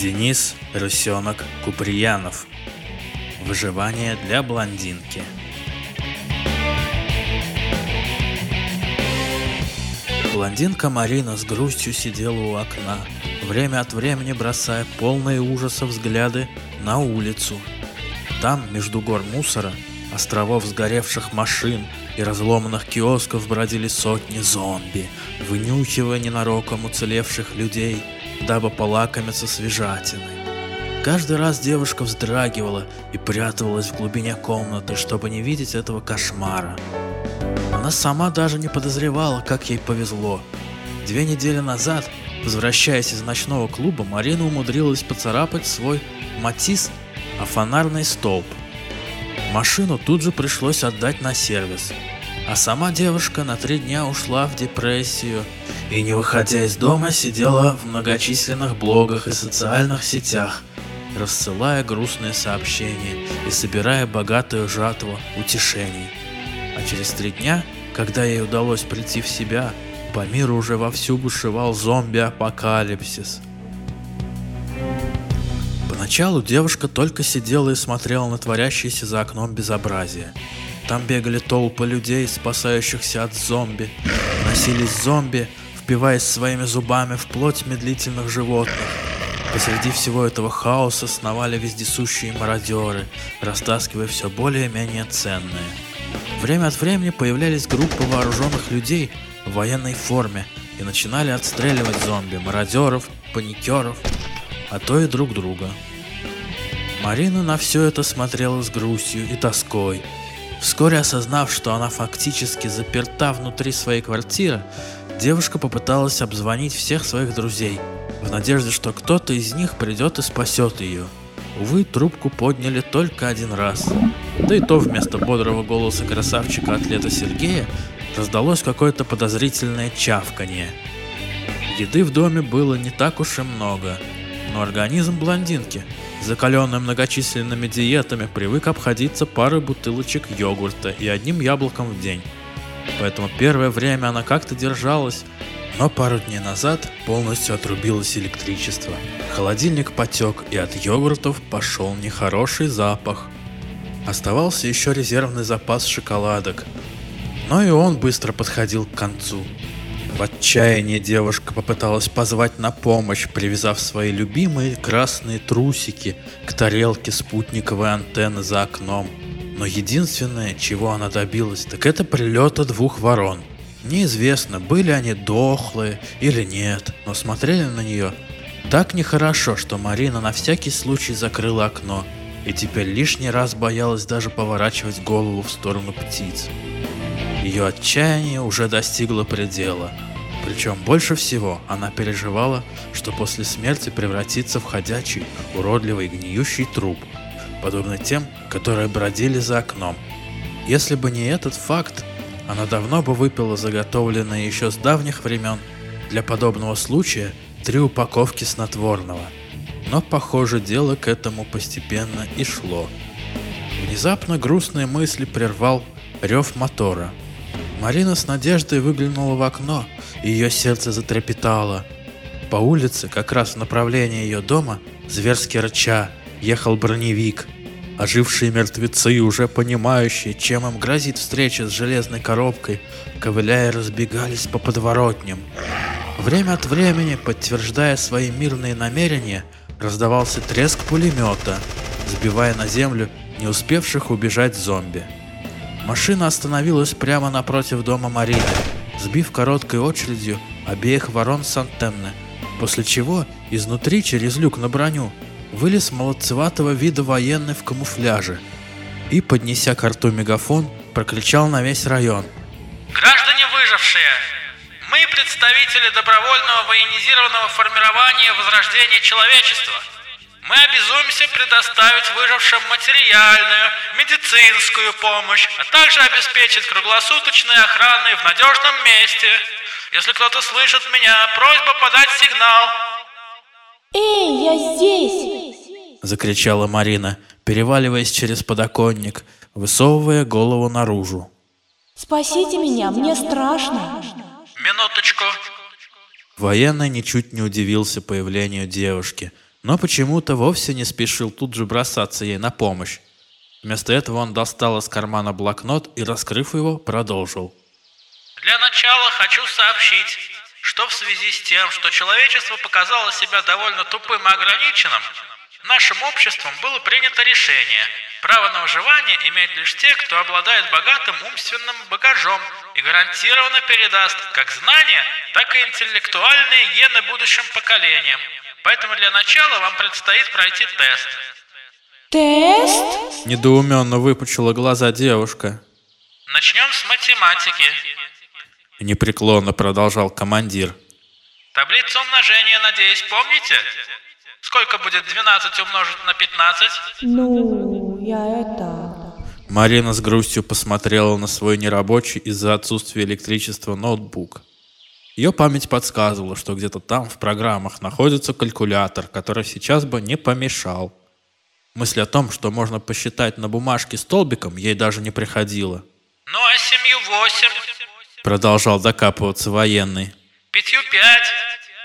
Денис Рысенок Куприянов. Выживание для блондинки. Блондинка Марина с грустью сидела у окна, время от времени бросая полные ужаса взгляды на улицу. Там, между гор мусора, островов сгоревших машин и разломанных киосков бродили сотни зомби, вынюхивая ненароком уцелевших людей, дабы полакомиться свежатиной. Каждый раз девушка вздрагивала и пряталась в глубине комнаты, чтобы не видеть этого кошмара. Она сама даже не подозревала, как ей повезло. Две недели назад, возвращаясь из ночного клуба, Марина умудрилась поцарапать свой матис о фонарный столб. Машину тут же пришлось отдать на сервис. А сама девушка на три дня ушла в депрессию и, не выходя из дома, сидела в многочисленных блогах и социальных сетях, рассылая грустные сообщения и собирая богатую жатву утешений. А через три дня, когда ей удалось прийти в себя, по миру уже вовсю бушевал зомби-апокалипсис. Поначалу девушка только сидела и смотрела на творящееся за окном безобразие. Там бегали толпы людей, спасающихся от зомби. Носились зомби, впиваясь своими зубами в плоть медлительных животных. Посреди всего этого хаоса сновали вездесущие мародеры, растаскивая все более-менее ценное. Время от времени появлялись группы вооруженных людей в военной форме и начинали отстреливать зомби, мародеров, паникеров, а то и друг друга. Марина на все это смотрела с грустью и тоской, Вскоре осознав, что она фактически заперта внутри своей квартиры, девушка попыталась обзвонить всех своих друзей, в надежде, что кто-то из них придет и спасет ее. Увы, трубку подняли только один раз. Да и то вместо бодрого голоса красавчика-атлета Сергея раздалось какое-то подозрительное чавканье. Еды в доме было не так уж и много, но организм блондинки закаленный многочисленными диетами, привык обходиться парой бутылочек йогурта и одним яблоком в день. Поэтому первое время она как-то держалась, но пару дней назад полностью отрубилось электричество. Холодильник потек, и от йогуртов пошел нехороший запах. Оставался еще резервный запас шоколадок, но и он быстро подходил к концу. В отчаянии девушка попыталась позвать на помощь, привязав свои любимые красные трусики к тарелке спутниковой антенны за окном. Но единственное, чего она добилась, так это прилета двух ворон. Неизвестно, были они дохлые или нет, но смотрели на нее так нехорошо, что Марина на всякий случай закрыла окно и теперь лишний раз боялась даже поворачивать голову в сторону птиц. Ее отчаяние уже достигло предела. Причем больше всего она переживала, что после смерти превратится в ходячий, уродливый гниющий труп, подобный тем, которые бродили за окном. Если бы не этот факт, она давно бы выпила заготовленные еще с давних времен для подобного случая три упаковки снотворного. Но, похоже, дело к этому постепенно и шло. Внезапно грустные мысли прервал рев мотора. Марина с надеждой выглянула в окно – ее сердце затрепетало. По улице, как раз в направлении ее дома, зверски рыча, ехал броневик. Ожившие мертвецы, уже понимающие, чем им грозит встреча с железной коробкой, ковыляя разбегались по подворотням. Время от времени, подтверждая свои мирные намерения, раздавался треск пулемета, сбивая на землю не успевших убежать зомби. Машина остановилась прямо напротив дома Марины сбив короткой очередью обеих ворон с антенны, после чего изнутри через люк на броню вылез молодцеватого вида военный в камуфляже и, поднеся к рту мегафон, прокричал на весь район. «Граждане выжившие! Мы представители добровольного военизированного формирования Возрождения Человечества!» Мы обязуемся предоставить выжившим материальную, медицинскую помощь, а также обеспечить круглосуточной охраной в надежном месте. Если кто-то слышит меня, просьба подать сигнал. Эй, я здесь! Закричала Марина, переваливаясь через подоконник, высовывая голову наружу. Спасите меня, мне страшно. Минуточку. Военный ничуть не удивился появлению девушки – но почему-то вовсе не спешил тут же бросаться ей на помощь. Вместо этого он достал из кармана блокнот и, раскрыв его, продолжил. Для начала хочу сообщить, что в связи с тем, что человечество показало себя довольно тупым и ограниченным, нашим обществом было принято решение – право на выживание имеют лишь те, кто обладает богатым умственным багажом и гарантированно передаст как знания, так и интеллектуальные гены будущим поколениям. Поэтому для начала вам предстоит пройти тест. Тест? Недоуменно выпучила глаза девушка. Начнем с математики. Непреклонно продолжал командир. Таблицу умножения, надеюсь, помните? Сколько будет 12 умножить на 15? Ну, я это... Марина с грустью посмотрела на свой нерабочий из-за отсутствия электричества ноутбук. Ее память подсказывала, что где-то там в программах находится калькулятор, который сейчас бы не помешал. Мысль о том, что можно посчитать на бумажке столбиком, ей даже не приходила. Ну а семью восемь? Продолжал докапываться военный. Пятью пять?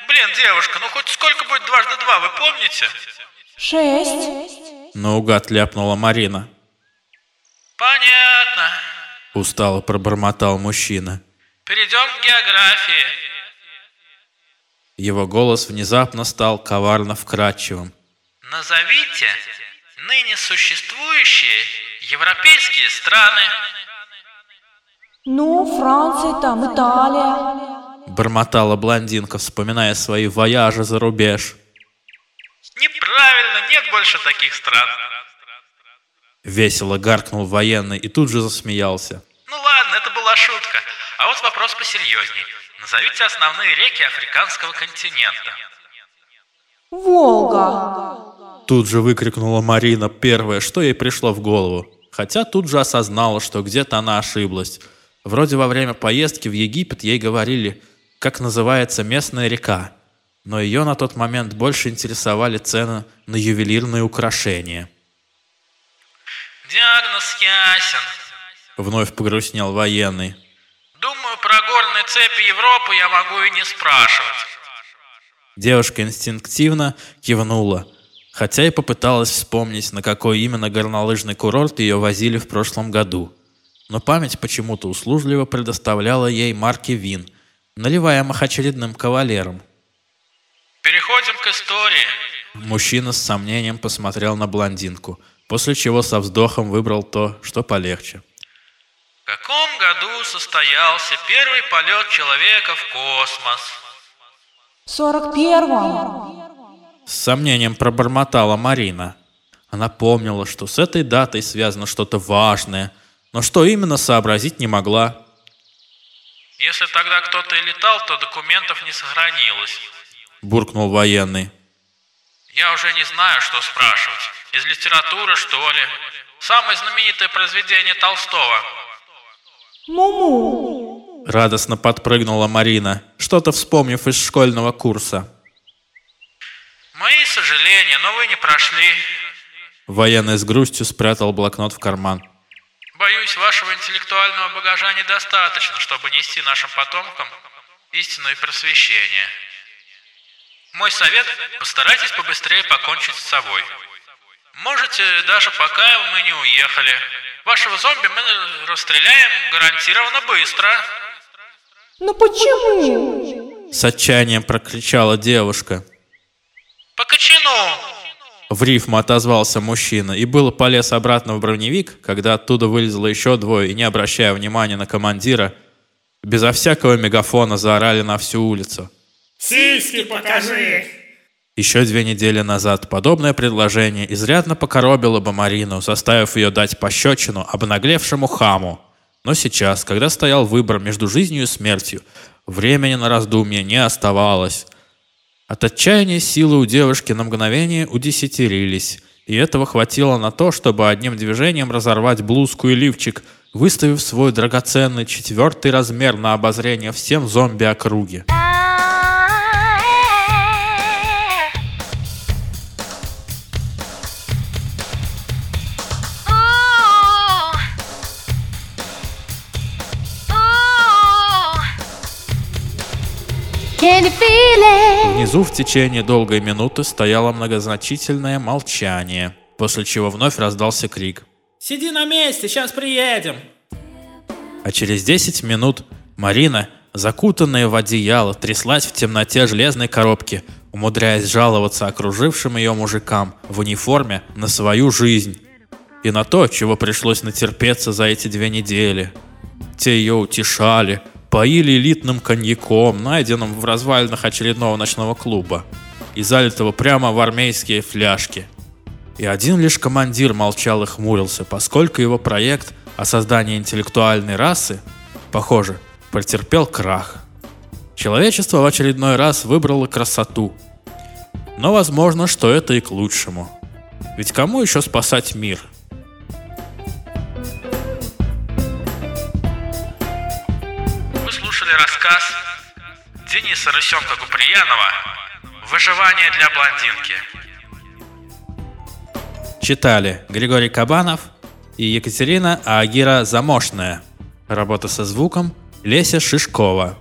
Блин, девушка, ну хоть сколько будет дважды два, вы помните? Шесть. Наугад ляпнула Марина. Понятно. Устало пробормотал мужчина. Перейдем к географии. Его голос внезапно стал коварно вкрадчивым. Назовите ныне существующие европейские страны. Ну, Франция там, Италия. Бормотала блондинка, вспоминая свои вояжи за рубеж. Неправильно, нет больше таких стран. Весело гаркнул военный и тут же засмеялся. Ну ладно, это была шутка. А вот вопрос посерьезней. Назовите основные реки африканского континента. Волга. Тут же выкрикнула Марина первое, что ей пришло в голову. Хотя тут же осознала, что где-то она ошиблась. Вроде во время поездки в Египет ей говорили, как называется местная река. Но ее на тот момент больше интересовали цены на ювелирные украшения. Диагноз ясен. Вновь погрустнел военный. Думаю, про горные цепи Европы я могу и не спрашивать. Девушка инстинктивно кивнула, хотя и попыталась вспомнить, на какой именно горнолыжный курорт ее возили в прошлом году. Но память почему-то услужливо предоставляла ей марки вин, наливаемых очередным кавалером. Переходим к истории. Мужчина с сомнением посмотрел на блондинку, после чего со вздохом выбрал то, что полегче. В каком году состоялся первый полет человека в космос? В сорок первом. С сомнением пробормотала Марина. Она помнила, что с этой датой связано что-то важное, но что именно сообразить не могла. Если тогда кто-то и летал, то документов не сохранилось. Буркнул военный. Я уже не знаю, что спрашивать. Из литературы, что ли? Самое знаменитое произведение Толстого. Муму. Радостно подпрыгнула Марина, что-то вспомнив из школьного курса. Мои сожаления, но вы не прошли. Военный с грустью спрятал блокнот в карман. Боюсь, вашего интеллектуального багажа недостаточно, чтобы нести нашим потомкам истину и просвещение. Мой совет – постарайтесь побыстрее покончить с собой. Можете даже пока мы не уехали. Вашего зомби мы расстреляем гарантированно быстро. Ну почему? С отчаянием прокричала девушка. По кочану! В рифму отозвался мужчина и было полез обратно в броневик, когда оттуда вылезло еще двое и, не обращая внимания на командира, безо всякого мегафона заорали на всю улицу. Сиськи покажи! Еще две недели назад подобное предложение изрядно покоробило бы Марину, заставив ее дать пощечину обнаглевшему хаму. Но сейчас, когда стоял выбор между жизнью и смертью, времени на раздумье не оставалось. От отчаяния силы у девушки на мгновение удесятерились, и этого хватило на то, чтобы одним движением разорвать блузку и лифчик, выставив свой драгоценный четвертый размер на обозрение всем зомби округи. Внизу в течение долгой минуты стояло многозначительное молчание, после чего вновь раздался крик. Сиди на месте, сейчас приедем. А через 10 минут Марина, закутанная в одеяло, тряслась в темноте железной коробки, умудряясь жаловаться окружившим ее мужикам в униформе на свою жизнь и на то, чего пришлось натерпеться за эти две недели. Те ее утешали, поили элитным коньяком, найденным в развалинах очередного ночного клуба, и залитого прямо в армейские фляжки. И один лишь командир молчал и хмурился, поскольку его проект о создании интеллектуальной расы, похоже, претерпел крах. Человечество в очередной раз выбрало красоту. Но возможно, что это и к лучшему. Ведь кому еще спасать мир? Дениса Рысенка-Куприянова «Выживание для блондинки». Читали Григорий Кабанов и Екатерина Агира Замошная. Работа со звуком Леся Шишкова.